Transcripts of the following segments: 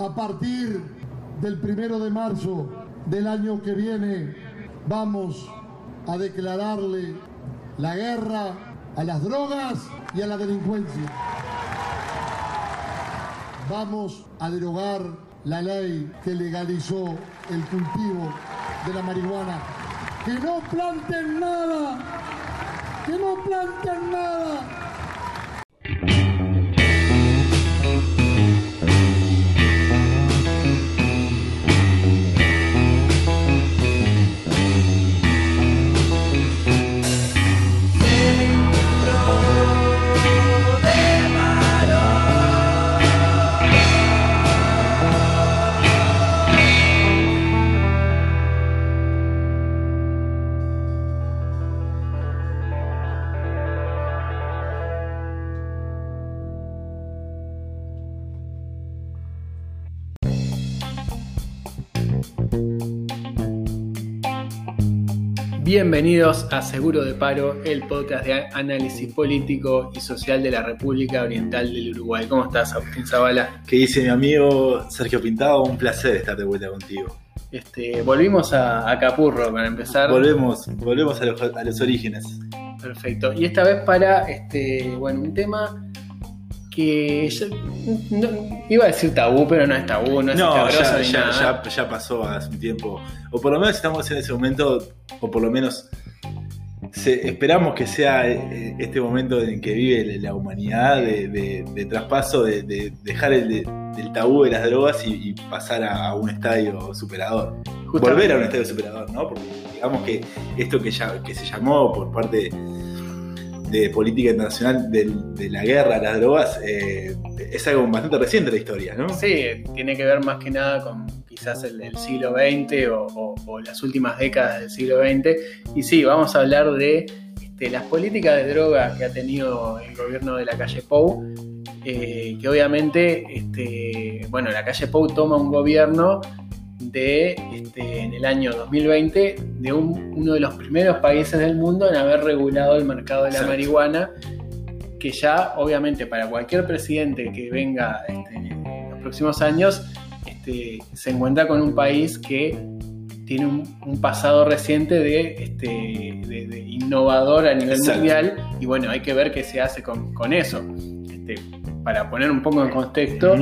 A partir del primero de marzo del año que viene, vamos a declararle la guerra a las drogas y a la delincuencia. Vamos a derogar la ley que legalizó el cultivo de la marihuana. Que no planten nada, que no planten nada. Bienvenidos a Seguro de Paro, el podcast de análisis político y social de la República Oriental del Uruguay. ¿Cómo estás, Agustín Zavala? ¿Qué dice mi amigo Sergio Pintado? Un placer estar de vuelta contigo. Este, volvimos a, Capurro para empezar. Volvemos, volvemos a los, orígenes. Perfecto. Y esta vez para este, bueno, un tema que iba a decir tabú, pero no es tabú, no es no, ya, ya, pasó hace un tiempo. O por lo menos estamos en ese momento, o por lo menos esperamos que sea eh, este momento en que vive la humanidad de, traspaso, de, dejar el, tabú de las drogas y, pasar a, un estadio superador. Volver a un estadio superador, ¿no? Porque digamos que esto que, ya, que se llamó por parte de política internacional de, la guerra a las drogas eh, es algo bastante reciente de la historia, ¿no? Sí, tiene que ver más que nada con quizás el, siglo XX o, las últimas décadas del siglo XX. Y sí, vamos a hablar de este, las políticas de drogas que ha tenido el gobierno de la calle Pou. Eh, que obviamente, este, bueno, la calle Pou toma un gobierno de, este, en el año 2020 de uno de los primeros países del mundo en haber regulado el mercado de la marihuana, que ya obviamente para cualquier presidente que venga este, en los próximos años este, se encuentra con un país que tiene un, pasado reciente de, este, de, innovador a nivel mundial y bueno, hay que ver qué se hace con, con eso. Este, para poner un poco en contexto,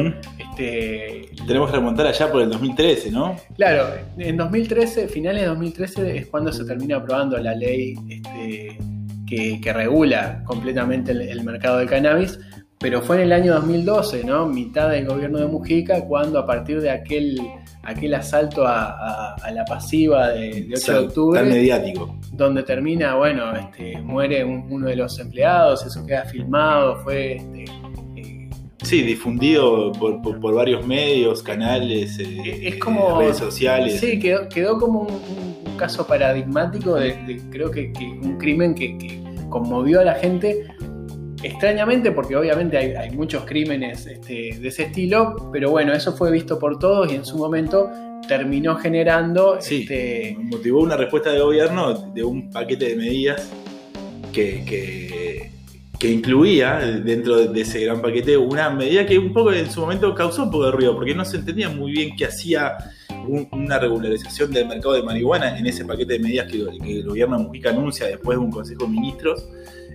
este, tenemos que remontar allá por el 2013, ¿no? Claro, en 2013, finales de 2013 es cuando se termina aprobando la ley este, que, regula completamente el, mercado del cannabis, pero fue en el año 2012, ¿no? Mitad del gobierno de Mujica, cuando a partir de aquel, aquel asalto a, la pasiva de, 8 de octubre. mediático. Donde termina, bueno, este, muere uno de los empleados, eso queda filmado, fue este, Sí, difundido por, varios medios, canales, eh, redes sociales. Sí, quedó, quedó como un, caso paradigmático de, creo que, un crimen que, conmovió a la gente. Extrañamente, porque obviamente hay, muchos crímenes este, de ese estilo, pero bueno, eso fue visto por todos y en su momento terminó generando. Sí, este... motivó una respuesta de gobierno de un paquete de medidas que que incluía dentro de ese gran paquete una medida que un poco en su momento causó un poco de ruido, porque no se entendía muy bien qué hacía una regularización del mercado de marihuana en ese paquete de medidas que, el gobierno de Mujica anuncia después de un Consejo de Ministros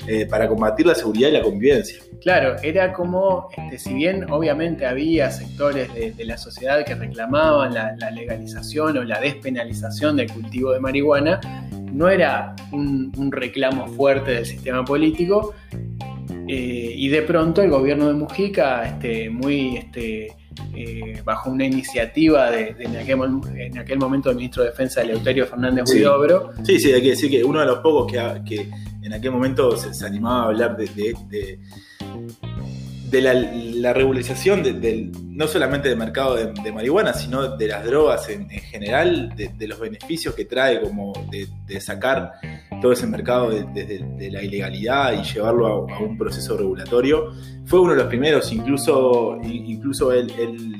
eh, para combatir la seguridad y la convivencia. Claro, era como, este, si bien obviamente había sectores de, la sociedad que reclamaban la, legalización o la despenalización del cultivo de marihuana, no era un reclamo fuerte del sistema político, eh, y de pronto el gobierno de Mujica, este, muy este, eh, bajo una iniciativa de, en, aquel, momento del ministro de Defensa Eleuterio Fernández Huidobro. Sí, sí, hay que decir que uno de los pocos que, que en aquel momento se, animaba a hablar de, de la, regularización del, no solamente del mercado de, marihuana, sino de las drogas en, general, de, los beneficios que trae como de, sacar todo ese mercado de, la ilegalidad y llevarlo a, un proceso regulatorio. Fue uno de los primeros, incluso, incluso él,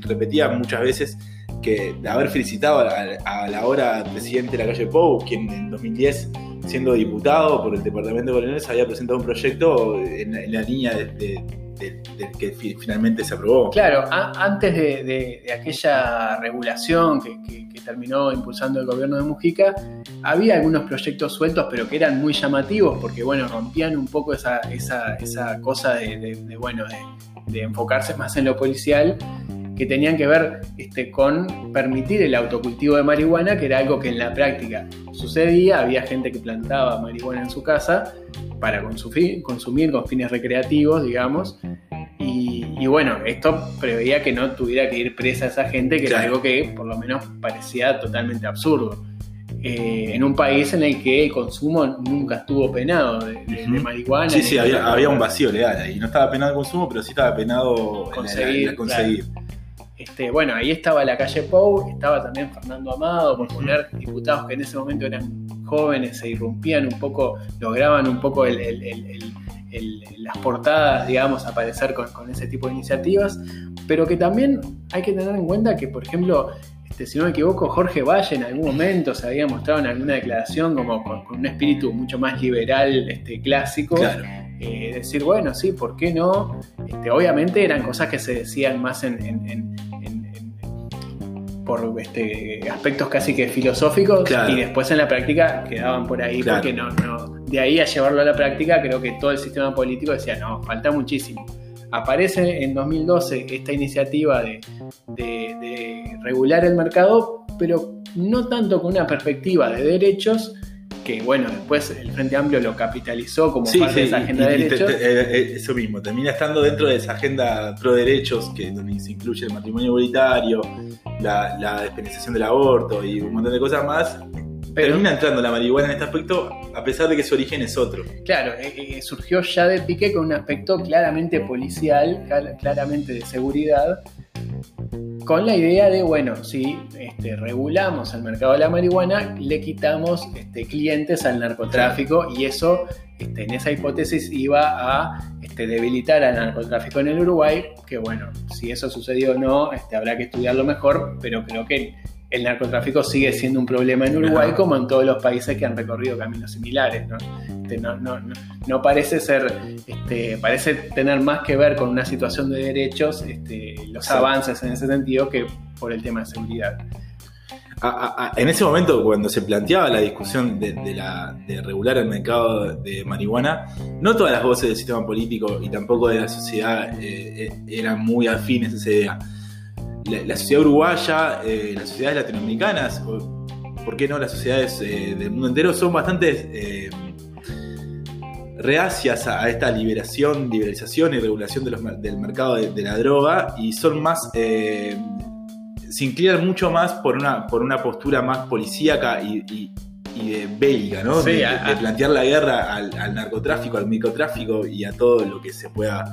repetía muchas veces que haber felicitado a, la hora presidente de la calle Pou, quien en 2010 siendo diputado por el departamento de Coloniales había presentado un proyecto en la, línea de de- que fi- finalmente se aprobó. Claro, antes de, aquella regulación que, terminó impulsando el gobierno de Mujica, había algunos proyectos sueltos, pero que eran muy llamativos porque, bueno, rompían un poco esa, esa, esa cosa de, bueno, de enfocarse más en lo policial, que tenían que ver este, con permitir el autocultivo de marihuana, que era algo que en la práctica sucedía, había gente que plantaba marihuana en su casa para consumir, consumir con fines recreativos, digamos, y, y bueno, esto preveía que no tuviera que ir presa esa gente, que Claro. era algo que por lo menos parecía totalmente absurdo. Eh, en un país en el que el consumo nunca estuvo penado de, de- de Ujú. marihuana. Sí, sí, había, un vacío legal ahí. No estaba penado el consumo, pero sí estaba penado Conseguir, conseguir. Este, bueno, ahí estaba la calle Pou, estaba también Fernando Amado, por poner diputados que en ese momento eran jóvenes, se irrumpían un poco, lograban un poco el- las portadas, digamos, aparecer con, con ese tipo de iniciativas, pero que también hay que tener en cuenta que, por ejemplo, este, si no me equivoco, Jorge Valle en algún momento se había mostrado en alguna declaración como con, con un espíritu mucho más liberal, este, clásico, Claro. eh, decir, bueno, sí, ¿por qué no? Este, obviamente eran cosas que se decían más en- en- en- por este, aspectos casi que filosóficos Claro. y después en la práctica quedaban por ahí Claro. porque no, no, de ahí a llevarlo a la práctica creo que todo el sistema político decía, no, falta muchísimo. Aparece en 2012 esta iniciativa de, de- de regular el mercado, pero no tanto con una perspectiva de derechos, que bueno, después el Frente Amplio lo capitalizó como Sí, parte sí, de esa agenda y- de te- derechos. te- eh, eh, eso mismo, termina estando dentro de esa agenda pro derechos, que donde se incluye el matrimonio igualitario, la, la despenalización del aborto y un montón de cosas más. Pero- termina entrando la marihuana en este aspecto, a pesar de que su origen es otro. Claro, eh, eh, surgió ya de pique con un aspecto claramente policial, claramente de seguridad, con la idea de, bueno, si este, regulamos el mercado de la marihuana, le quitamos este, clientes al narcotráfico y eso, este, en esa hipótesis, iba a este, debilitar al narcotráfico en el Uruguay, que bueno, si eso sucedió o no, este, habrá que estudiarlo mejor, pero creo que el narcotráfico sigue siendo un problema en Uruguay Ajá. como en todos los países que han recorrido caminos similares, ¿no? Este, no, no, no, no parece ser, este, parece tener más que ver con una situación de derechos, este, los avances en ese sentido, que por el tema de seguridad. A- a- a- en ese momento, cuando se planteaba la discusión de, de la, de regular el mercado de marihuana, no todas las voces del sistema político y tampoco de la sociedad eh, eh, eran muy afines a esa idea. La, la sociedad uruguaya, eh, las sociedades latinoamericanas, o por qué no las sociedades eh, del mundo entero, son bastante eh, reacias a, esta liberación, liberalización y regulación de los mer- del mercado de, de la droga y son más... se inclinan mucho más por una, por una postura más policíaca y, y- y de bélica, ¿no? Sí, de, a- de plantear la guerra al, al narcotráfico, al microtráfico y a todo lo que se pueda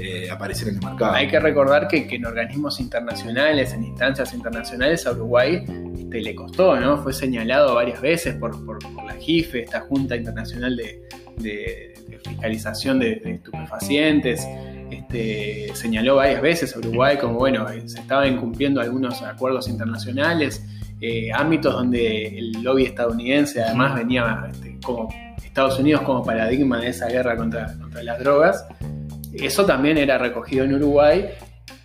eh, aparecer en el mercado. Hay que recordar que, que en organismos internacionales, en instancias internacionales, a Uruguay este, le costó, ¿no? Fue señalado varias veces por, por- por la JIFE, esta Junta Internacional de, de- de Fiscalización de, de Estupefacientes. Este, señaló varias veces a Uruguay como, bueno, eh, se estaban incumpliendo algunos acuerdos internacionales, eh, ámbitos donde el lobby estadounidense además venía este, como Estados Unidos como paradigma de esa guerra contra, contra las drogas. Eso también era recogido en Uruguay.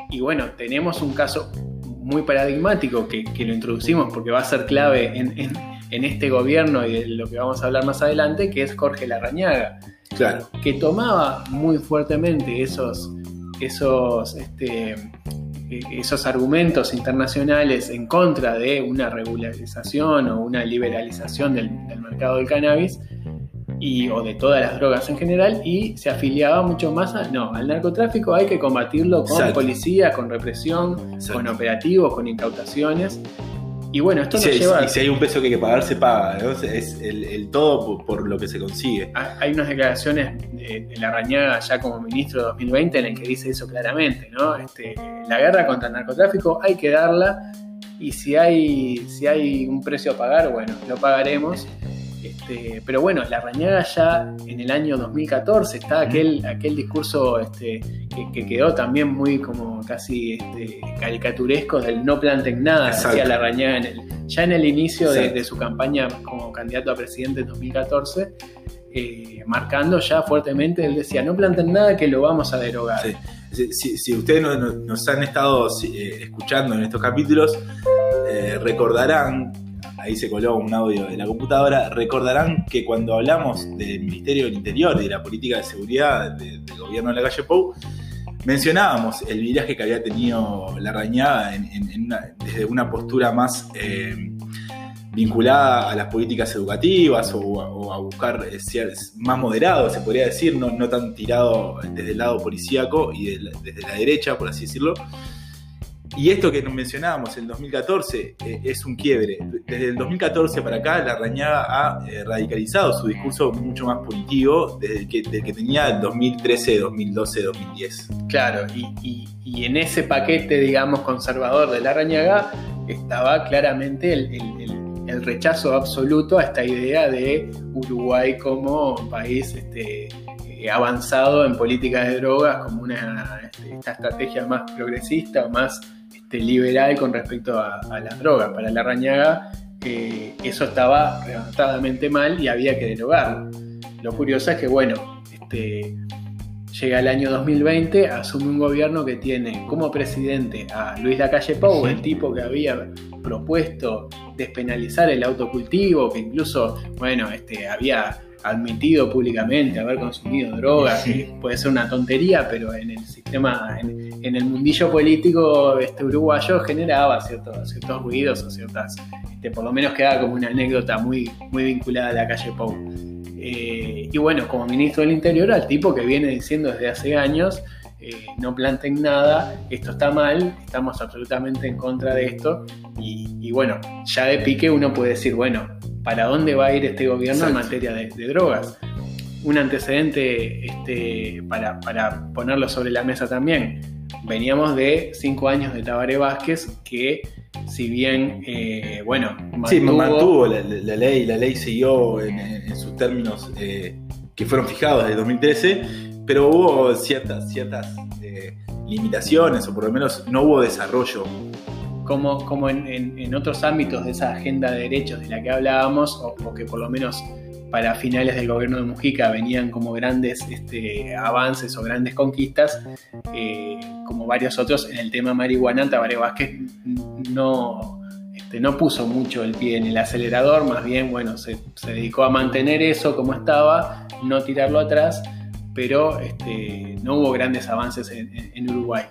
Y bueno, tenemos un caso muy paradigmático que, que lo introducimos porque va a ser clave en, en- en este gobierno y de lo que vamos a hablar más adelante, que es Jorge Larrañaga, Claro, que tomaba muy fuertemente esos, esos, este, eh, esos argumentos internacionales en contra de una regularización o una liberalización del, del mercado del cannabis y, o de todas las drogas en general y se afiliaba mucho más a, no, al narcotráfico hay que combatirlo con Exacto. policía, con represión, Exacto. con operativos, con incautaciones. Y bueno, esto y nos si, lleva... y si hay un peso que hay que pagar, se paga. ¿no? Es el, el todo por, por lo que se consigue. Ha- Hay unas declaraciones de, de Larrañaga ya como ministro de 2020 en el que dice eso claramente, ¿no? Este, la guerra contra el narcotráfico hay que darla y si hay, si hay un precio a pagar, bueno, lo pagaremos. Este, pero bueno, Larrañaga ya en el año 2014 está aquel, aquel discurso este, que, que quedó también muy como casi este, caricaturesco del no planten nada, Larrañaga en el- ya en el inicio de su campaña como candidato a presidente en 2014 eh, marcando ya fuertemente, él decía, no planten nada que lo vamos a derogar. Si, ustedes nos, han estado eh, escuchando en estos capítulos, eh, recordarán, ahí se coló un audio de la computadora, recordarán que cuando hablamos del Ministerio del Interior y de la política de seguridad del gobierno de la calle Pou, mencionábamos el viraje que había tenido la rañada desde una postura más vinculada a las políticas educativas o, a buscar eh, más moderado, se podría decir, no, no tan tirado desde el lado policíaco y desde la derecha, por así decirlo. Y esto que nos mencionábamos, el 2014, eh, es un quiebre. Desde el 2014 para acá, la Rañaga ha eh, radicalizado su discurso mucho más positivo desde que, que tenía el 2013, 2012, 2010. Claro, y, en ese paquete, digamos, conservador de la Rañaga estaba claramente el rechazo absoluto a esta idea de Uruguay como país este, eh, avanzado en políticas de drogas, como una este, esta estrategia más progresista o más este, liberal con respecto a, las drogas. Para la Rañaga eh, eso estaba rematadamente mal y había que derogarlo. Lo curioso es que, bueno, este, llega el año 2020, asume un gobierno que tiene como presidente a Luis Lacalle Pou, el tipo que había propuesto despenalizar el autocultivo, que incluso, bueno, este, había admitido públicamente haber consumido drogas, puede ser una tontería, pero en el sistema, en, el mundillo político este, uruguayo generaba ciertos, ciertos ruidos o ciertas, este, por lo menos quedaba como una anécdota muy, muy vinculada a la calle Pou. Eh, y bueno, como ministro del Interior, al tipo que viene diciendo desde hace años, eh, no planten nada, esto está mal, estamos absolutamente en contra de esto. Y, bueno, ya de pique uno puede decir, bueno, ¿para dónde va a ir este gobierno en materia de, drogas? Un antecedente este, para, ponerlo sobre la mesa también. Veníamos de cinco años de Tabaré Vázquez que si bien, eh, bueno, mantuvo, la, ley, la ley siguió en, sus términos eh, que fueron fijados desde 2013, pero hubo ciertas, ciertas eh, limitaciones, o por lo menos no hubo desarrollo. Como, como en, otros ámbitos de esa agenda de derechos de la que hablábamos, o, que por lo menos para finales del gobierno de Mujica venían como grandes este, avances o grandes conquistas, como varios otros en el tema marihuana, Tabaré Vázquez no, este, no puso mucho el pie en el acelerador, más bien, bueno, se, dedicó a mantener eso como estaba, no tirarlo atrás, pero este, no hubo grandes avances en, Uruguay,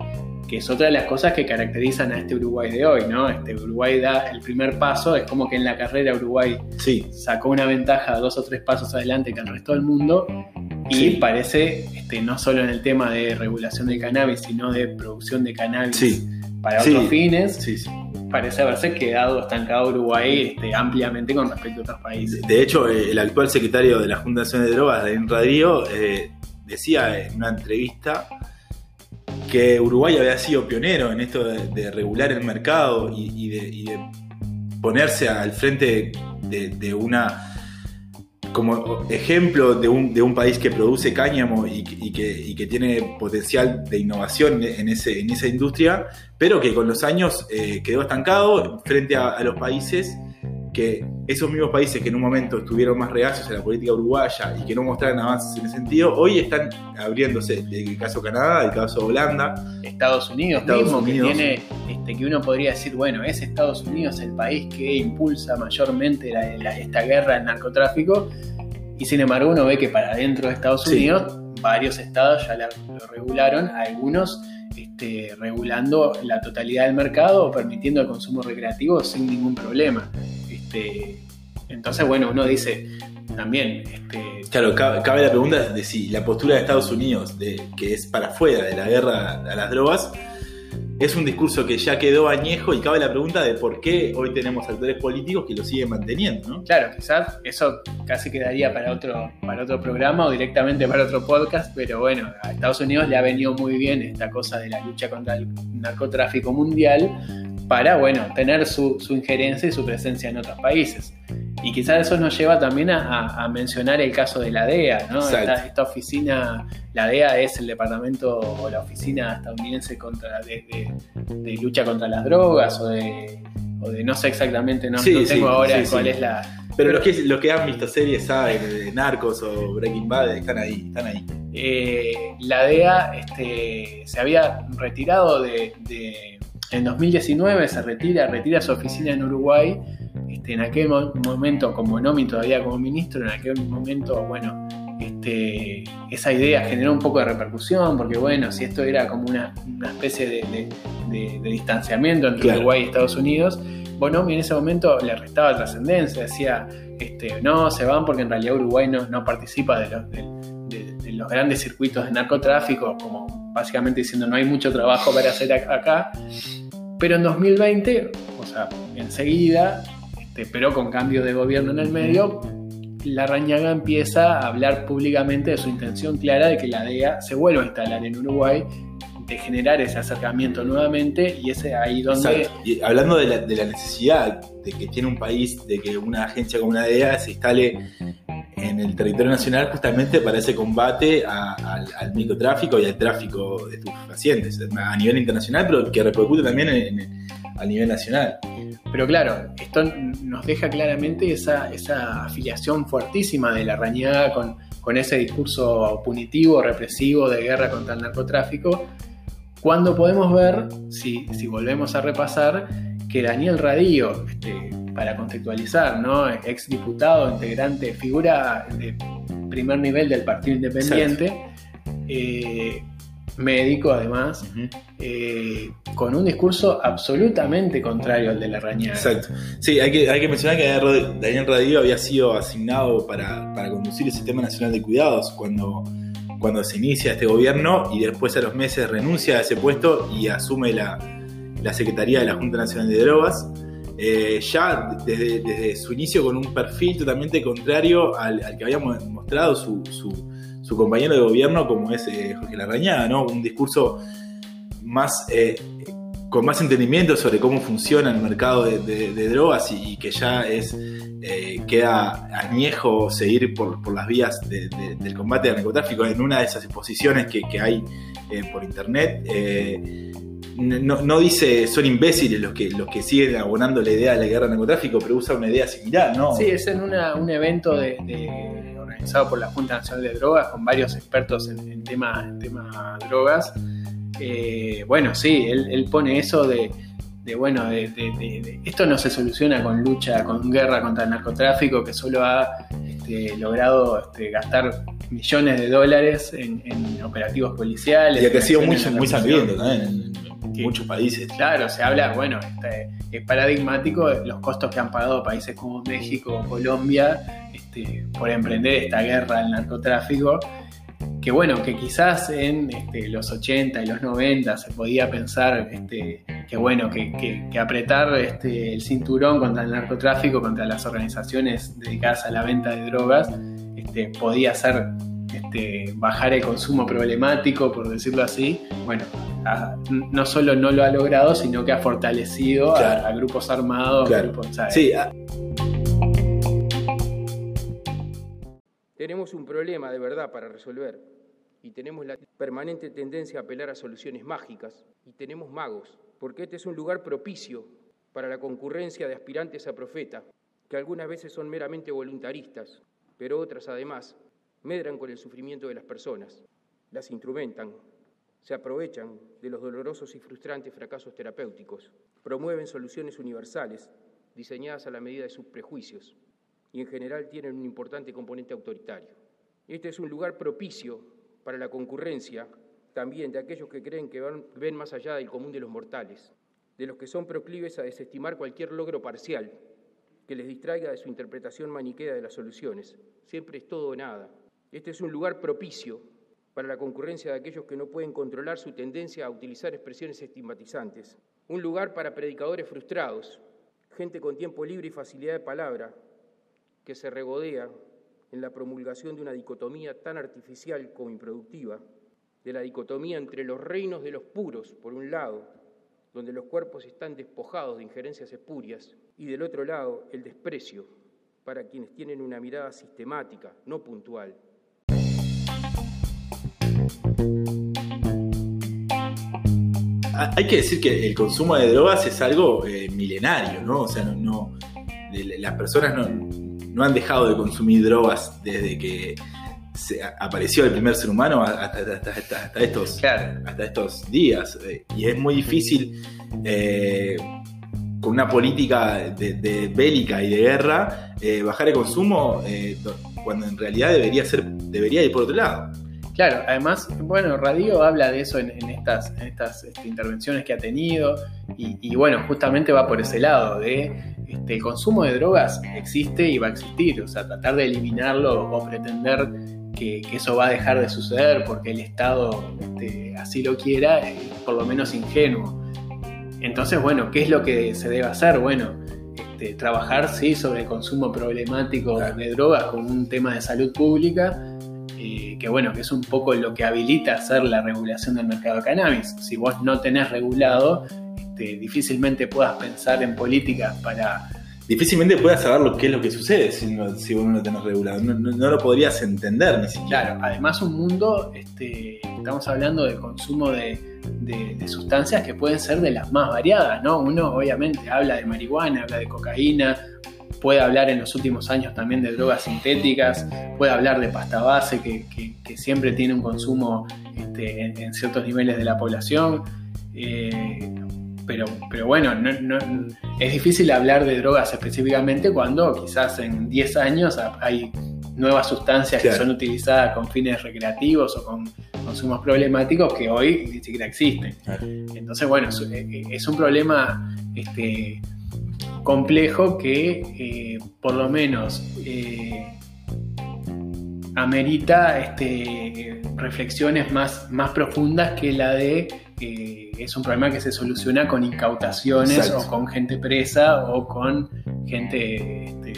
que es otra de las cosas que caracterizan a este Uruguay de hoy, ¿no? Este Uruguay da el primer paso, es como que en la carrera Uruguay sí. sacó una ventaja dos o tres pasos adelante que el resto del mundo y parece, este, no solo en el tema de regulación de cannabis, sino de producción de cannabis para otros fines. Parece haberse quedado estancado Uruguay este, ampliamente con respecto a otros países. De hecho, el actual secretario de la Fundación de Drogas, de Radio, eh, decía en una entrevista que Uruguay había sido pionero en esto de, regular el mercado y, de, ponerse al frente de una como ejemplo de un, de un, país que produce cáñamo y, que, que, tiene potencial de innovación en, ese, en esa industria, pero que con los años eh, quedó estancado frente a, los países que esos mismos países que en un momento estuvieron más reacios a la política uruguaya y que no mostraron avances en ese sentido, hoy están abriéndose. El caso Canadá, el caso Holanda. Estados Unidos mismo, que tiene, este, que uno podría decir, bueno, es Estados Unidos el país que impulsa mayormente esta guerra del narcotráfico, y sin embargo uno ve que para adentro de Estados Unidos varios estados ya lo regularon, algunos este, regulando la totalidad del mercado o permitiendo el consumo recreativo sin ningún problema. Este, entonces, bueno, uno dice también. Este, claro, cabe, la pregunta de si la postura de Estados Unidos, de, que es para fuera de la guerra a las drogas, es un discurso que ya quedó añejo y cabe la pregunta de por qué hoy tenemos actores políticos que lo siguen manteniendo, ¿no? Claro, quizás eso casi quedaría para otro, para otro programa o directamente para otro podcast, pero bueno, a Estados Unidos le ha venido muy bien esta cosa de la lucha contra el narcotráfico mundial para, bueno, tener su, injerencia y su presencia en otros países. Y quizás eso nos lleva también a, mencionar el caso de la DEA, ¿no? Esta, oficina, la DEA es el departamento o la oficina estadounidense contra, de, lucha contra las drogas o de, no sé exactamente, no, tengo ahora cuál es la, Pero los que, los que han visto series saben, de Narcos o Breaking Bad, están ahí, están ahí. Eh, la DEA este, se había retirado de, de- En 2019 se retira, retira su oficina en Uruguay. Este, en aquel mo- momento, con Bonomi todavía como ministro, en aquel momento, bueno, este, esa idea generó un poco de repercusión, porque bueno, si esto era como una, una especie de, de- de- de distanciamiento entre Claro. Uruguay y Estados Unidos, Bonomi en ese momento le restaba trascendencia, decía, este, no, se van porque en realidad Uruguay no, no participa de los, de- los grandes circuitos de narcotráfico, como básicamente diciendo no hay mucho trabajo para hacer ac- acá. Pero en 2020, o sea, enseguida, este, pero con cambio de gobierno en el medio, la Rañaga empieza a hablar públicamente de su intención clara de que la DEA se vuelva a instalar en Uruguay, de generar ese acercamiento nuevamente y ese ahí donde... Hablando de la, la necesidad de que tiene un país, de que una agencia como una DEA se instale en el territorio nacional justamente para ese combate a- al, al microtráfico y al tráfico de estupefacientes a nivel internacional, pero que repercute también en- en- a nivel nacional. Pero claro, esto nos deja claramente esa, esa afiliación fuertísima de la Rañaga con, con ese discurso punitivo, represivo de guerra contra el narcotráfico, cuando podemos ver, si, si volvemos a repasar, que Daniel Radío, este, para contextualizar, ¿no? ex diputado, integrante, figura de primer nivel del Partido Independiente, eh, médico además, eh, con un discurso absolutamente contrario al de la Rañaga. Exacto. Sí, hay que, hay que mencionar que Daniel Radío había sido asignado para, para conducir el Sistema Nacional de Cuidados cuando, cuando se inicia este gobierno y después a los meses renuncia a ese puesto y asume la, la Secretaría de la Junta Nacional de Drogas. Eh, ya desde, desde su inicio con un perfil totalmente contrario al, al que había mo- mostrado su, su- su compañero de gobierno como es eh, Jorge Larrañaga, ¿no? Un discurso más eh, con más entendimiento sobre cómo funciona el mercado de, drogas y, que ya es eh, queda añejo seguir por, por las vías de- de- del combate al narcotráfico en una de esas exposiciones que, que hay por internet. No, no dice son imbéciles los que, los que siguen abonando la idea de la guerra al narcotráfico, pero usa una idea similar, ¿no? Sí, es en una- un evento de, de- organizado por la Junta Nacional de Drogas con varios expertos en, en tema, en tema drogas. Eh, bueno, sí, él, él pone eso de, de, bueno, de, de- de- de- esto no se soluciona con lucha, con guerra contra el narcotráfico, que solo ha este, logrado este, gastar millones de dólares en, en operativos policiales. Y que ha sido muy, de muy sangriento también Sí. muchos países. Claro, se habla, bueno, este, es paradigmático los costos que han pagado países como México o Colombia este, por emprender esta guerra al narcotráfico. Que bueno, que quizás en este, los 80 y los 90 se podía pensar este, que bueno, que, que- que apretar este, el cinturón contra el narcotráfico, contra las organizaciones dedicadas a la venta de drogas, este, podía hacer este, bajar el consumo problemático, por decirlo así. Bueno, a- no solo no lo ha logrado, sino que ha fortalecido a- Claro. a, grupos armados. Claro. grupos, ¿sabes? Sí, Tenemos un problema de verdad para resolver y tenemos la permanente tendencia a apelar a soluciones mágicas y tenemos magos, porque este es un lugar propicio para la concurrencia de aspirantes a profeta, que algunas veces son meramente voluntaristas, pero otras además medran con el sufrimiento de las personas, las instrumentan, se aprovechan de los dolorosos y frustrantes fracasos terapéuticos, promueven soluciones universales diseñadas a la medida de sus prejuicios y en general tienen un importante componente autoritario. Este es un lugar propicio para la concurrencia también de aquellos que creen que van- ven más allá del común de los mortales, de los que son proclives a desestimar cualquier logro parcial que les distraiga de su interpretación maniquea de las soluciones. Siempre es todo o nada. Este es un lugar propicio para la concurrencia de aquellos que no pueden controlar su tendencia a utilizar expresiones estigmatizantes. Un lugar para predicadores frustrados, gente con tiempo libre y facilidad de palabra, que se regodea en la promulgación de una dicotomía tan artificial como improductiva, de la dicotomía entre los reinos de los puros, por un lado, donde los cuerpos están despojados de injerencias espurias, y del otro lado, el desprecio para quienes tienen una mirada sistemática, no puntual, Hay que decir que el consumo de drogas es algo eh, milenario, ¿no? O sea, no, las personas no, no han dejado de consumir drogas desde que se apareció el primer ser humano hasta, estos, hasta estos días. Eh, y es muy difícil eh, con una política de, bélica y de guerra eh, bajar el consumo cuando en realidad debería, ser, debería ir por otro lado. Claro, además, bueno, Radio habla de eso en, estas, estas este, intervenciones que ha tenido y, bueno, justamente va por ese lado de este, el consumo de drogas existe y va a existir, o sea, tratar de eliminarlo o pretender que, eso va a dejar de suceder porque el Estado este, así lo quiera, es por lo menos ingenuo. Entonces, bueno, ¿qué es lo que se debe hacer? Bueno, trabajar sí sobre el consumo problemático de drogas como un tema de salud pública, eh, que bueno, que es un poco lo que habilita hacer la regulación del mercado de cannabis. Si vos no tenés regulado, este, difícilmente puedas pensar en políticas para difícilmente puedas saber lo que es lo que sucede si, si vos no lo tenés regulado. No, lo podrías entender ni siquiera. Claro, además un mundo, este, estamos hablando del consumo de, sustancias que pueden ser de las más variadas, ¿no? Uno obviamente habla de marihuana, habla de cocaína, puede hablar en los últimos años también de drogas sintéticas, puede hablar de pasta base que, siempre tiene un consumo este, en, ciertos niveles de la población. Eh, pero, pero bueno, es difícil hablar de drogas específicamente cuando quizás en 10 años hay nuevas sustancias que son utilizadas con fines recreativos o con consumos problemáticos que hoy ni siquiera existen. Entonces, bueno, es, un problema este, complejo que eh, por lo menos eh, amerita este, reflexiones más, más profundas que la de es un problema que se soluciona con incautaciones o con gente presa o con gente este, eh,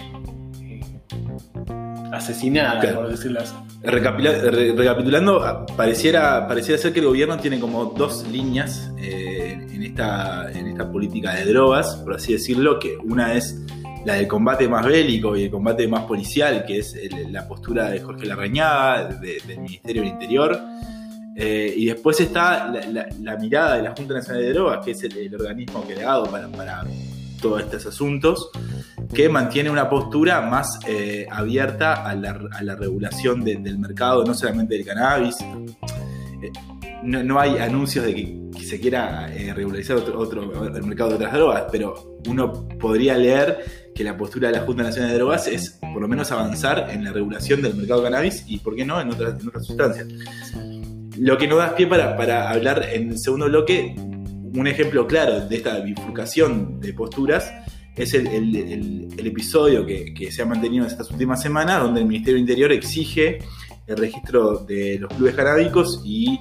asesinada, por decirlo así. recapitulando, pareciera, pareciera ser que el gobierno tiene como dos líneas eh, en, esta, en esta política de drogas, por así decirlo, que una es la del combate más bélico y el combate más policial, que es la postura de Jorge Larrañaga, del Ministerio del Interior, eh, y después está la, mirada de la Junta Nacional de Drogas, que es el, organismo creado para, para, todos estos asuntos, que mantiene una postura más eh, abierta a la, regulación del mercado, no solamente del cannabis. Eh, no, hay anuncios de que, se quiera regularizar otro, el mercado de otras drogas, pero uno podría leer que la postura de la Junta Nacional de Drogas es por lo menos avanzar en la regulación del mercado de cannabis y, ¿por qué no?, en otras, en otras sustancias. Lo que nos da pie para, hablar en el segundo bloque, un ejemplo claro de esta bifurcación de posturas es el, episodio que, se ha mantenido en estas últimas semanas, donde el Ministerio Interior exige el registro de los clubes canábicos y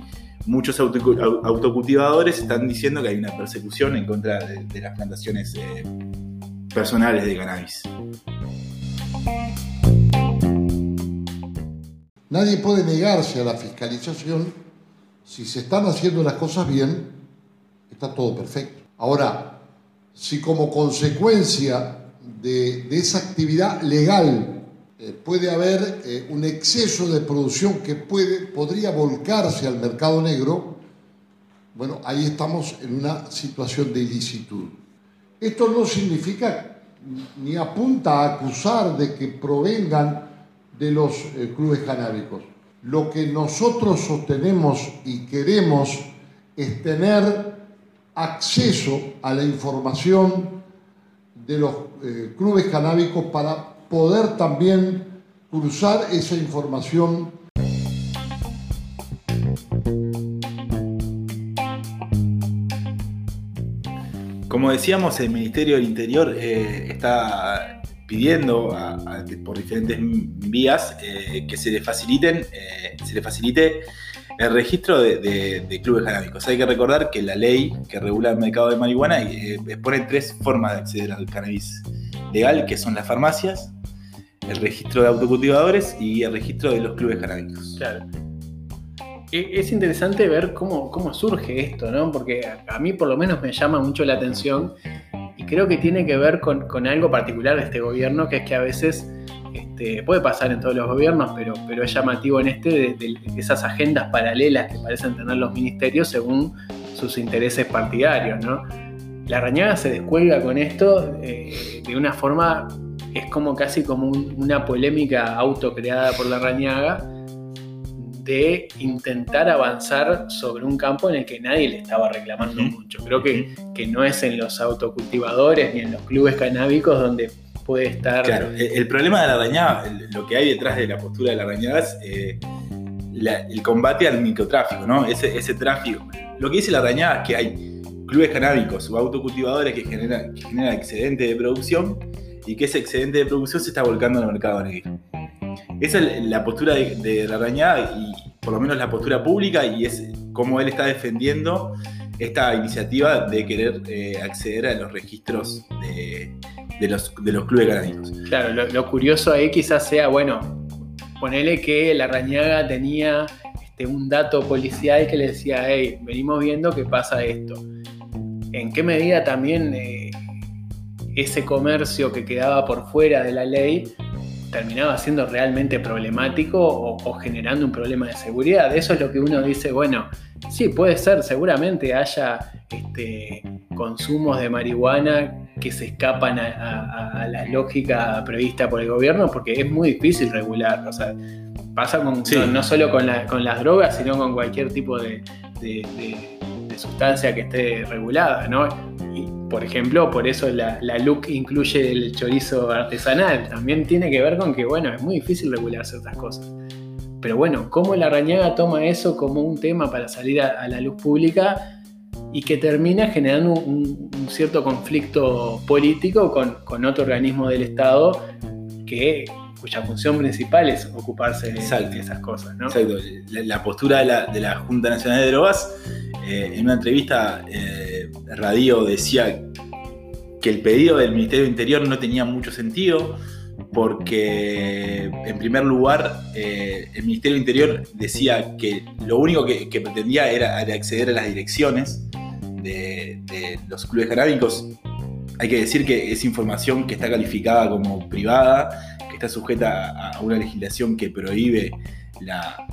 muchos autocultivadores están diciendo que hay una persecución en contra de, las plantaciones eh, personales de cannabis. Nadie puede negarse a la fiscalización si se están haciendo las cosas bien, está todo perfecto. Ahora, si como consecuencia de, esa actividad legal eh, puede haber eh, un exceso de producción que puede, podría volcarse al mercado negro, bueno, ahí estamos en una situación de ilicitud. Esto no significa ni apunta a acusar de que provengan de los eh, clubes canábicos lo que nosotros sostenemos y queremos es tener acceso a la información de los eh, clubes canábicos para poder también cruzar esa información. Como decíamos, el Ministerio del Interior eh, está pidiendo por diferentes vías eh, que se le faciliten, se le facilite el registro de, clubes canábicos. Hay que recordar que la ley que regula el mercado de marihuana eh, pone tres formas de acceder al cannabis legal, que son las farmacias, el registro de autocultivadores y el registro de los clubes canábicos. Claro. E, es interesante ver cómo, surge esto, ¿no? Porque a mí por lo menos me llama mucho la atención creo que tiene que ver con, algo particular de este gobierno, que es que a veces este, puede pasar en todos los gobiernos, pero, pero es llamativo en este de, esas agendas paralelas que parecen tener los ministerios según sus intereses partidarios. ¿no? La Rañaga se descuelga con esto eh, de una forma es como casi como una polémica autocreada por la Rañaga de intentar avanzar sobre un campo en el que nadie le estaba reclamando mucho. Creo que, que no es en los autocultivadores ni en los clubes canábicos donde puede estar. Claro, el, problema de la rañada, lo que hay detrás de la postura de la rañada es eh, el combate al microtráfico, ¿no? Ese, ese tráfico. Lo que dice la rañada es que hay clubes canábicos o autocultivadores que generan, que excedente de producción y que ese excedente de producción se está volcando el mercado negro. Esa es la postura de, de Larrañaga y por lo menos la postura pública y es como él está defendiendo esta iniciativa de querer eh, acceder a los registros de, los, de los clubes canábicos. Claro, lo, curioso ahí quizás sea, bueno, ponele que Larrañaga tenía este, un dato policial que le decía, hey, venimos viendo que pasa esto. ¿En qué medida también eh, ese comercio que quedaba por fuera de la ley terminaba siendo realmente problemático o, generando un problema de seguridad. Eso es lo que uno dice, bueno, sí, puede ser, seguramente haya este, consumos de marihuana que se escapan a, la lógica prevista por el gobierno porque es muy difícil regular. O sea, pasa con, no, solo con, las drogas, sino con cualquier tipo de, sustancia que esté regulada, ¿no? Por ejemplo, por eso la, la look incluye el chorizo artesanal. También tiene que ver con que, bueno, es muy difícil regular ciertas cosas. Pero bueno, cómo la rañaga toma eso como un tema para salir a, la luz pública y que termina generando un, cierto conflicto político con, otro organismo del Estado que cuya función principal es ocuparse de, esas cosas. ¿no? Exacto. La, postura de la, Junta Nacional de Drogas, eh, en una entrevista, eh, Radio decía que el pedido del Ministerio del Interior no tenía mucho sentido porque, en primer lugar, eh, el Ministerio del Interior decía que lo único que, pretendía era, acceder a las direcciones de, los clubes canábicos. Hay que decir que es información que está calificada como privada está sujeta a, una legislación que prohíbe la,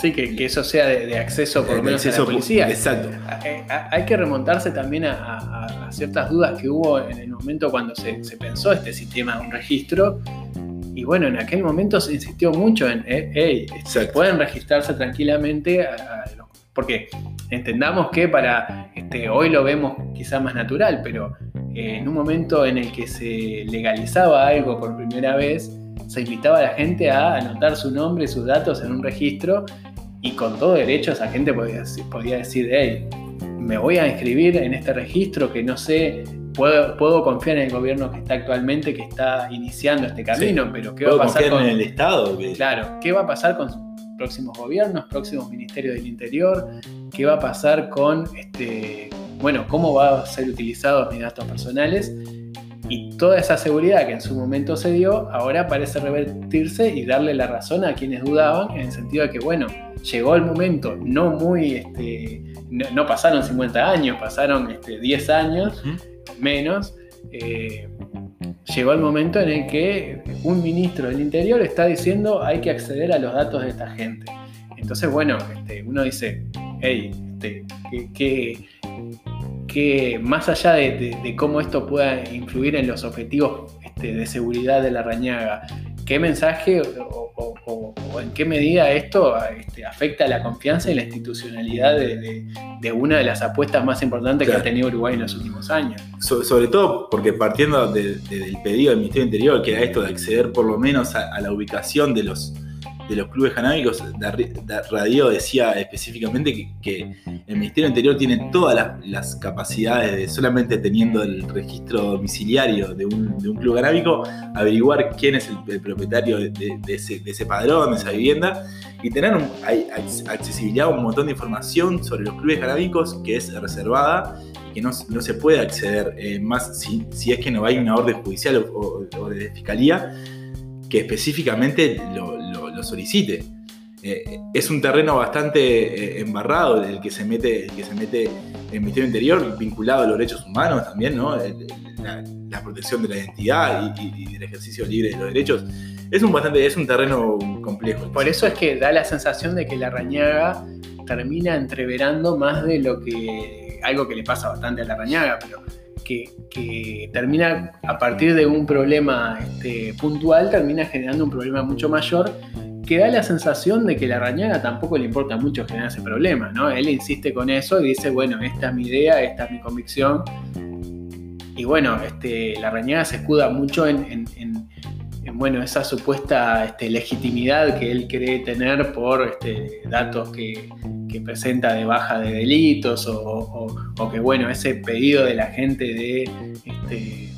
sí, que, eso sea de, acceso por lo menos a la policía. Exacto. Eh, hay que remontarse también a, ciertas dudas que hubo en el momento cuando se, pensó este sistema de un registro. Y bueno, en aquel momento se insistió mucho en, hey, este, pueden registrarse tranquilamente porque entendamos que para este, hoy lo vemos quizá más natural, pero en un momento en el que se legalizaba algo por primera vez, se invitaba a la gente a anotar su nombre y sus datos en un registro y con todo derecho esa gente podía, podía decir, hey, me voy a inscribir en este registro que no sé, puedo, puedo confiar en el gobierno que está actualmente, que está iniciando este camino, pero ¿qué va a pasar con el Estado? Claro, ¿qué va a pasar con próximos gobiernos, próximos ministerios del Interior? ¿Qué va a pasar con este bueno, cómo va a ser utilizados mis datos personales y toda esa seguridad que en su momento se dio, ahora parece revertirse y darle la razón a quienes dudaban, en el sentido de que, bueno, llegó el momento, no muy, este, no, pasaron 50 años, pasaron este, 10 años menos, eh, llegó el momento en el que un ministro del Interior está diciendo hay que acceder a los datos de esta gente. Entonces, bueno, este, uno dice, hey, este, ¿qué, que más allá de, cómo esto pueda influir en los objetivos este, de seguridad de la rañaga, ¿qué mensaje o, en qué medida esto este, afecta la confianza y la institucionalidad de, una de las apuestas más importantes que ha tenido Uruguay en los últimos años? sobre todo porque partiendo del pedido del Ministerio Interior, que era esto de acceder por lo menos a la ubicación de los de los clubes canábicos, Radio decía específicamente que, el Ministerio Interior tiene todas las, capacidades de solamente teniendo el registro domiciliario de un, club canábico, averiguar quién es el, propietario de, ese, padrón, de esa vivienda, y tener accesibilidad a un montón de información sobre los clubes canábicos que es reservada que no, se puede acceder eh, más si, es que no hay una orden judicial o, de fiscalía que específicamente lo, solicite. Eh, es un terreno bastante eh, embarrado el que se mete, el que se mete el Ministerio Interior, vinculado a los derechos humanos también, ¿no? la, protección de la identidad y, del ejercicio libre de los derechos. Es un, bastante, es un terreno complejo. Por eso es que da la sensación de que la rañaga termina entreverando más de lo que. algo que le pasa bastante a la rañaga, pero que, termina a partir de un problema este, puntual, termina generando un problema mucho mayor que da la sensación de que la Rañaga tampoco le importa mucho generar ese problema, ¿no? Él insiste con eso y dice, bueno, esta es mi idea, esta es mi convicción. Y bueno, este, la Rañaga se escuda mucho en, bueno, esa supuesta este, legitimidad que él cree tener por este, datos que, presenta de baja de delitos o, que, bueno, ese pedido de la gente de, este,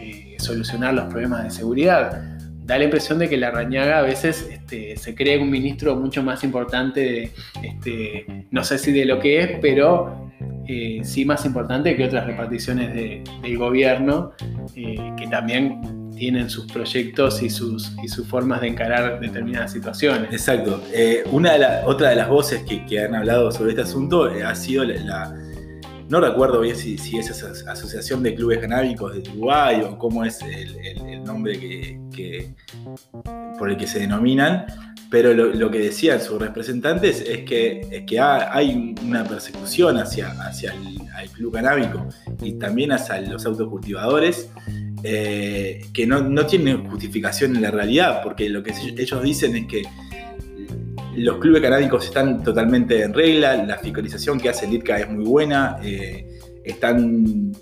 de solucionar los problemas de seguridad da la impresión de que la Rañaga a veces este, se cree un ministro mucho más importante de, este, no sé si de lo que es, pero eh, sí más importante que otras reparticiones del gobierno, eh, que también tienen sus proyectos y sus, y sus formas de encarar determinadas situaciones. Exacto. Eh, una de otra de las voces que, han hablado sobre este asunto ha sido la no recuerdo bien si, es esa Asociación de Clubes Canábicos de Uruguay o cómo es el, nombre por el que se denominan, pero lo, que decían sus representantes es que, hay una persecución hacia, hacia el, club canábico y también hacia los autocultivadores eh, que no, no tienen justificación en la realidad, porque lo que ellos dicen es que los clubes canábicos están totalmente en regla, la fiscalización que hace el ITCA es muy buena, eh, están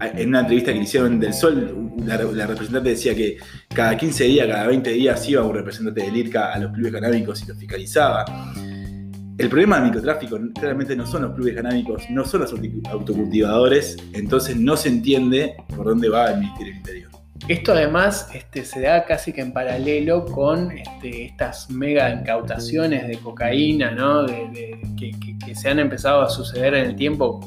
en una entrevista que le hicieron del Sol, la, representante decía que cada 15 días, cada 20 días iba un representante del IRCA a los clubes canábicos y los fiscalizaba. El problema del microtráfico claramente no son los clubes canábicos, no son los autocultivadores, entonces no se entiende por dónde va el Ministerio del Interior. Esto además este, se da casi que en paralelo con este, estas mega incautaciones de cocaína, ¿no? que, se han empezado a suceder en el tiempo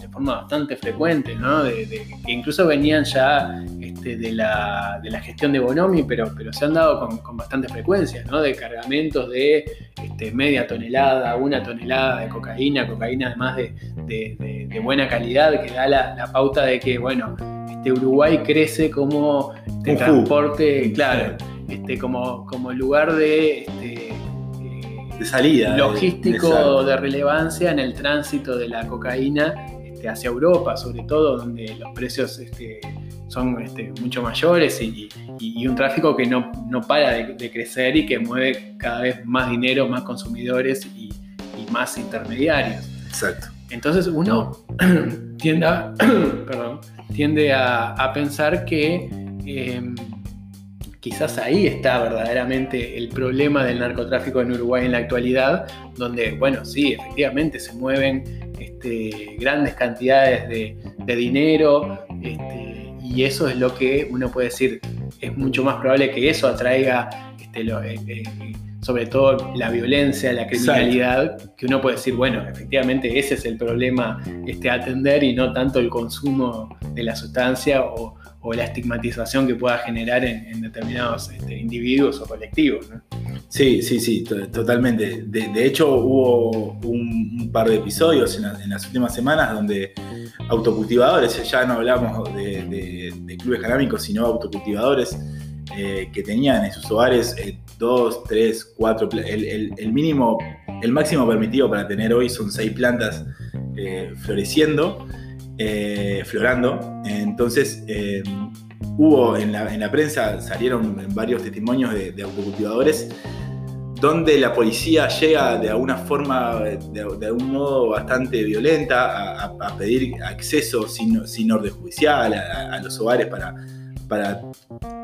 de forma bastante frecuente, ¿no? que incluso venían ya este, de, la, gestión de Bonomi, pero, se han dado con, bastante frecuencia, ¿no? de cargamentos de media tonelada, una tonelada de cocaína, cocaína además de, buena calidad, que da la pauta de que, bueno, este, Uruguay crece como este, transporte, claro, este, como, como lugar de, este, de salida. Logístico de, relevancia en el tránsito de la cocaína este, hacia Europa, sobre todo, donde los precios este, son mucho mayores y, un tráfico que no, para de, crecer y que mueve cada vez más dinero, más consumidores y, más intermediarios. Exacto. Entonces uno tiende a, perdón, tiende a, pensar que em, quizás ahí está verdaderamente el problema del narcotráfico en Uruguay en la actualidad, donde, bueno, sí, efectivamente se mueven este, grandes cantidades de, dinero este, y eso es lo que uno puede decir, es mucho más probable que eso atraiga este, eh, eh, sobre todo la violencia, la criminalidad, que uno puede decir, bueno, efectivamente ese es el problema este, a atender y no tanto el consumo de la sustancia o, la estigmatización que pueda generar en, determinados este, individuos o colectivos. Sí, sí, sí, totalmente. De, hecho, hubo un, par de episodios en, las últimas semanas donde autocultivadores, ya no hablamos de, clubes canábicos, sino autocultivadores, eh, que tenían en sus hogares eh, dos, tres, cuatro, el, el, mínimo, el máximo permitido para tener hoy son seis plantas eh, floreciendo, florando. Entonces, hubo en la, en la, prensa, salieron varios testimonios de, de, autocultivadores donde la policía llega de alguna forma, de, algún modo bastante violenta, a, pedir acceso sin, sin orden judicial a los hogares para para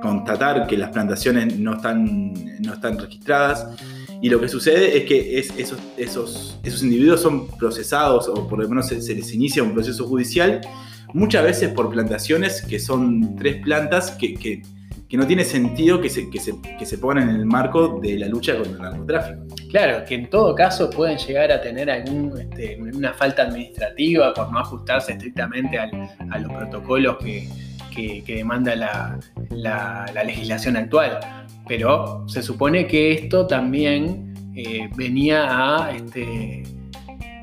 constatar que las plantaciones no están, no están registradas. Y lo que sucede es que esos, esos, esos individuos son procesados, o por lo menos se, les inicia un proceso judicial, muchas veces por plantaciones que son tres plantas que, no tiene sentido que se, que, se, pongan en el marco de la lucha contra el narcotráfico. Claro, que en todo caso pueden llegar a tener algún, este, falta administrativa por no ajustarse estrictamente a los protocolos que, que, demanda la, legislación actual. Pero se supone que esto también eh, venía a, este,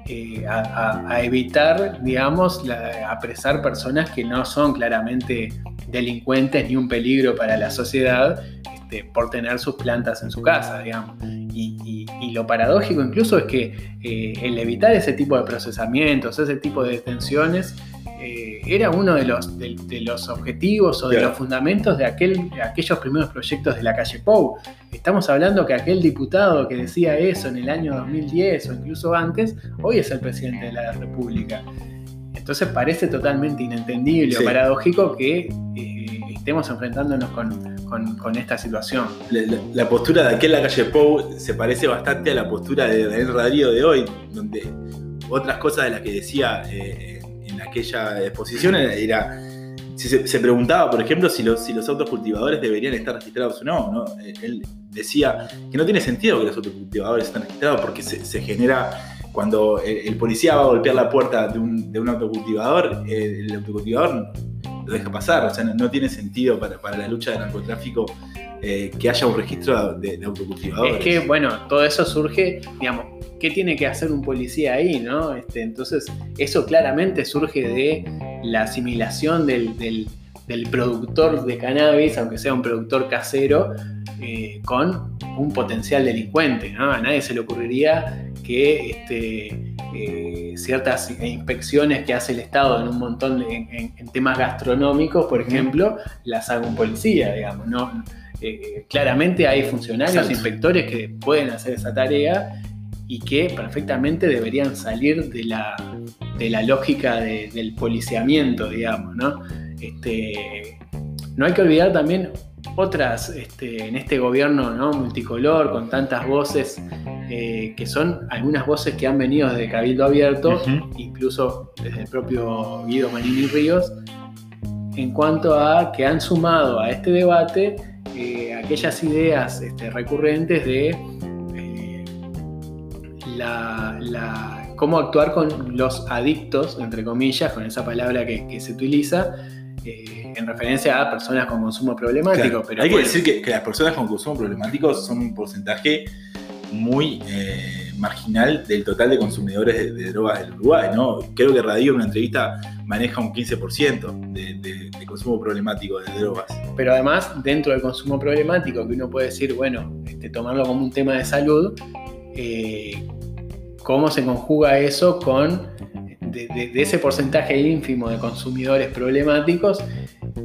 eh, a, evitar, digamos, apresar personas que no son claramente delincuentes ni un peligro para la sociedad este, por tener sus plantas en su casa, digamos. Y, lo paradójico incluso es que eh, el evitar ese tipo de procesamientos, ese tipo de detenciones, eh, era uno de los, de, los objetivos o de los fundamentos de, aquel, aquellos primeros proyectos de la calle Pou. Estamos hablando que aquel diputado que decía eso en el año 2010 o incluso antes, hoy es el presidente de la República. Entonces parece totalmente inentendible o paradójico que eh, estemos enfrentándonos con, esta situación. La, postura de aquel la calle Pou se parece bastante a la postura de Daniel Radio de hoy, donde otras cosas de las que decía eh, aquella exposición era, se, preguntaba, por ejemplo, si los, si los autocultivadores deberían estar registrados o no, no. Él decía que no tiene sentido que los autocultivadores estén registrados porque se, genera cuando el, policía va a golpear la puerta de un, de un autocultivador, el autocultivador lo deja pasar, o sea, no, tiene sentido para, para, la lucha del narcotráfico eh, que haya un registro de, de, autocultivadores. Es que, bueno, todo eso surge, digamos, ¿qué tiene que hacer un policía ahí? ¿no? Este, entonces, eso claramente surge de la asimilación del, productor de cannabis, aunque sea un productor casero, eh, con un potencial delincuente. ¿no? A nadie se le ocurriría que este, eh, ciertas inspecciones que hace el Estado en un montón de, en, temas gastronómicos, por ejemplo, las haga un policía, digamos. ¿no? Eh, claramente hay funcionarios, inspectores que pueden hacer esa tarea y que perfectamente deberían salir de la, de la lógica del policiamiento, digamos, ¿no? Este, no hay que olvidar también otras este, en este gobierno ¿no? multicolor, con tantas voces, eh, que son algunas voces que han venido desde Cabildo Abierto, incluso desde el propio Guido Manini Ríos, en cuanto a que han sumado a este debate eh, aquellas ideas este, recurrentes de la, cómo actuar con los adictos, entre comillas, con esa palabra que, se utiliza, eh, en referencia a personas con consumo problemático. Pero Hay que decir que, las personas con consumo problemático son un porcentaje muy eh, marginal del total de consumidores de, drogas del Uruguay. ¿no? Creo que Radio en una entrevista maneja un 15% de, consumo problemático de drogas. Pero además, dentro del consumo problemático, que uno puede decir, bueno, este, tomarlo como un tema de salud, eh, cómo se conjuga eso con de, ese porcentaje ínfimo de consumidores problemáticos,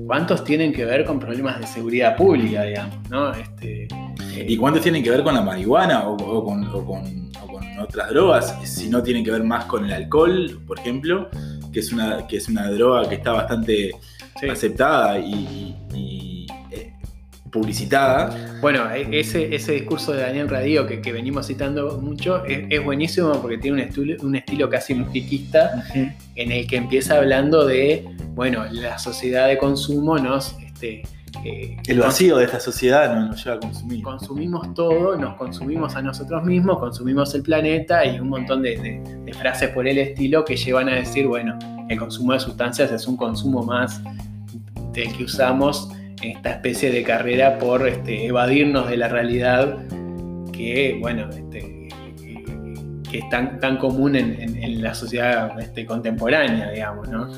cuántos tienen que ver con problemas de seguridad pública, digamos, ¿no? Este, eh, ¿Y cuántos tienen que ver con la marihuana o, con, otras drogas? Si no tienen que ver más con el alcohol, por ejemplo, que es una, que es una droga que está bastante aceptada y publicitada. Bueno, e, ese, ese discurso de Daniel Radio que, que venimos citando mucho es, buenísimo porque tiene un estilo, un estilo casi musiquista en el que empieza hablando de, bueno, la sociedad de consumo nos... Este, eh, el vacío de esta sociedad nos lleva a consumir. Consumimos todo, nos consumimos a nosotros mismos, consumimos el planeta y un montón de, de frases por el estilo que llevan a decir, bueno, el consumo de sustancias es un consumo más del que usamos esta especie de carrera por este, evadirnos de la realidad que, bueno, este, que es tan, tan común en, la sociedad este, contemporánea, digamos, ¿no?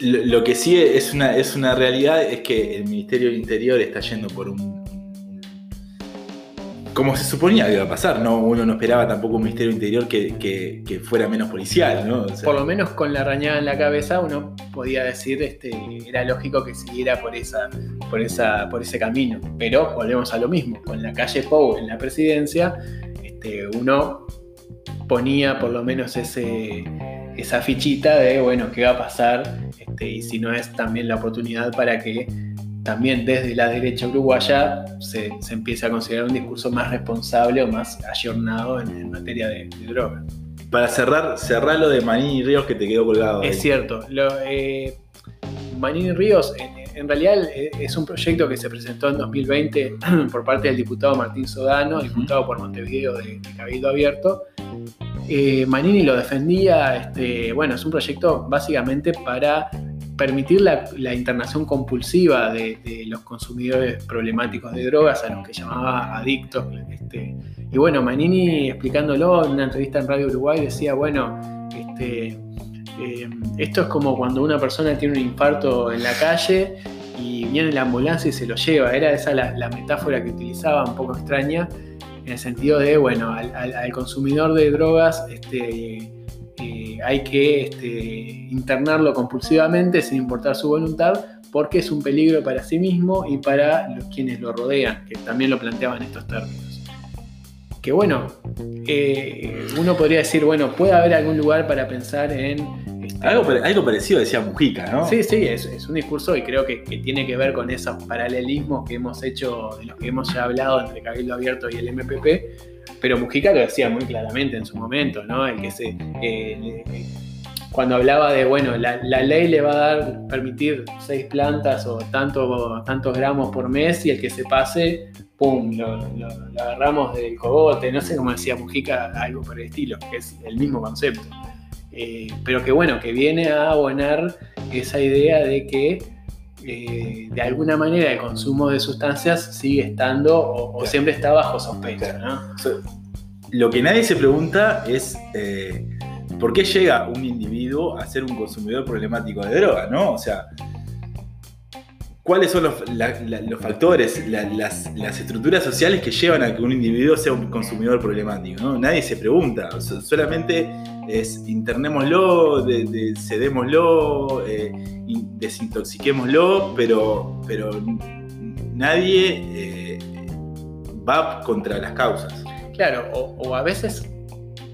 Lo, que sí es una, es una realidad es que el Ministerio del Interior está yendo por un como se suponía que iba a pasar, ¿no? Uno no esperaba tampoco un Ministerio Interior que, fuera menos policial, ¿no? por lo menos con la rañada en la cabeza uno podía decir, este, era lógico que siguiera por, esa, por, esa, por ese camino. Pero volvemos a lo mismo, con la calle Pou en la presidencia, este, uno ponía por lo menos ese, esa fichita de, bueno, qué va a pasar este, y si no es también la oportunidad para que también desde la derecha uruguaya se, se empiece a considerar un discurso más responsable o más ayornado en, materia de, droga. Para cerrar, cerrar lo de Manini Ríos que te quedó colgado. Es cierto. Lo, eh, Manini Ríos en, realidad es un proyecto que se presentó en 2020 por parte del diputado Martín Sodano, diputado por Montevideo de, Cabildo Abierto. Eh, Manini lo defendía, este, bueno, es un proyecto básicamente para permitir la, internación compulsiva de, los consumidores problemáticos de drogas, a los que llamaba adictos. Este, y bueno, Manini explicándolo en una entrevista en Radio Uruguay decía, bueno, este, eh, esto es como cuando una persona tiene un infarto en la calle y viene la ambulancia y se lo lleva. Era esa la, metáfora que utilizaba, un poco extraña, en el sentido de, bueno, al, consumidor de drogas, este, eh, hay que este, internarlo compulsivamente sin importar su voluntad, porque es un peligro para sí mismo y para los quienes lo rodean, que también lo planteaban estos términos. Que bueno, eh, uno podría decir, bueno, puede haber algún lugar para pensar en... este, algo, parecido decía Mujica, ¿no? Sí, sí, es, un discurso y creo que, tiene que ver con esos paralelismos que hemos hecho, de los que hemos ya hablado entre Cabildo Abierto y el MPP, pero Mujica lo decía muy claramente en su momento, ¿no? El que se... Eh, cuando hablaba de, bueno, la, ley le va a dar, permitir seis plantas o tanto, tantos gramos por mes y el que se pase, ¡pum!, lo, agarramos del cogote, no sé cómo decía Mujica, algo por el estilo, que es el mismo concepto. Eh, pero que bueno, que viene a abonar esa idea de que eh, de alguna manera el consumo de sustancias sigue estando o, siempre está bajo sospecha. ¿no? Lo que nadie se pregunta es eh, ¿por qué llega un individuo a ser un consumidor problemático de droga? ¿no? O sea, ¿cuáles son los, factores, las, estructuras sociales que llevan a que un individuo sea un consumidor problemático? ¿no? Nadie se pregunta, solamente es internémoslo, cedémoslo, eh, desintoxiquémoslo, pero, pero nadie eh, va contra las causas. Claro, o a veces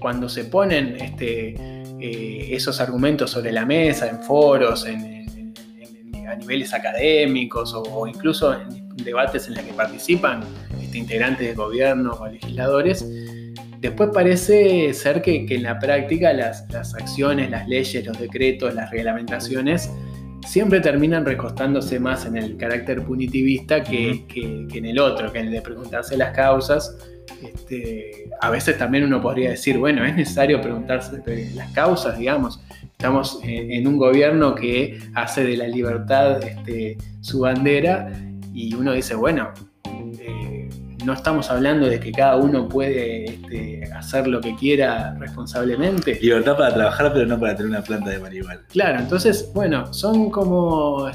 cuando se ponen este, eh, esos argumentos sobre la mesa, en foros, a niveles académicos o, incluso en debates en los que participan este, integrantes de gobierno o legisladores, después parece ser que, en la práctica las, acciones, las leyes, los decretos, las reglamentaciones siempre terminan recostándose más en el carácter punitivista que, que en el otro, que en el de preguntarse las causas este, a veces también uno podría decir, bueno, es necesario preguntarse las causas, digamos. Estamos en, un gobierno que hace de la libertad este, su bandera y uno dice, bueno, no estamos hablando de que cada uno puede este, hacer lo que quiera responsablemente. Libertad para trabajar, pero no para tener una planta de marihuana. Claro, entonces, bueno, son como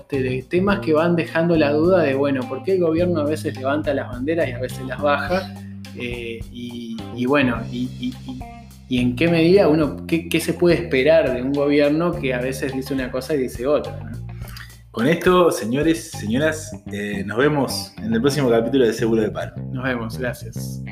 temas que van dejando la duda de, bueno, ¿por qué el gobierno a veces levanta las banderas y a veces las baja? Eh, y, bueno, y, en qué medida uno, qué, se puede esperar de un gobierno que a veces dice una cosa y dice otra. Con esto, señores, señoras, eh, nos vemos en el próximo capítulo de Seguro de Paro. Nos vemos, gracias.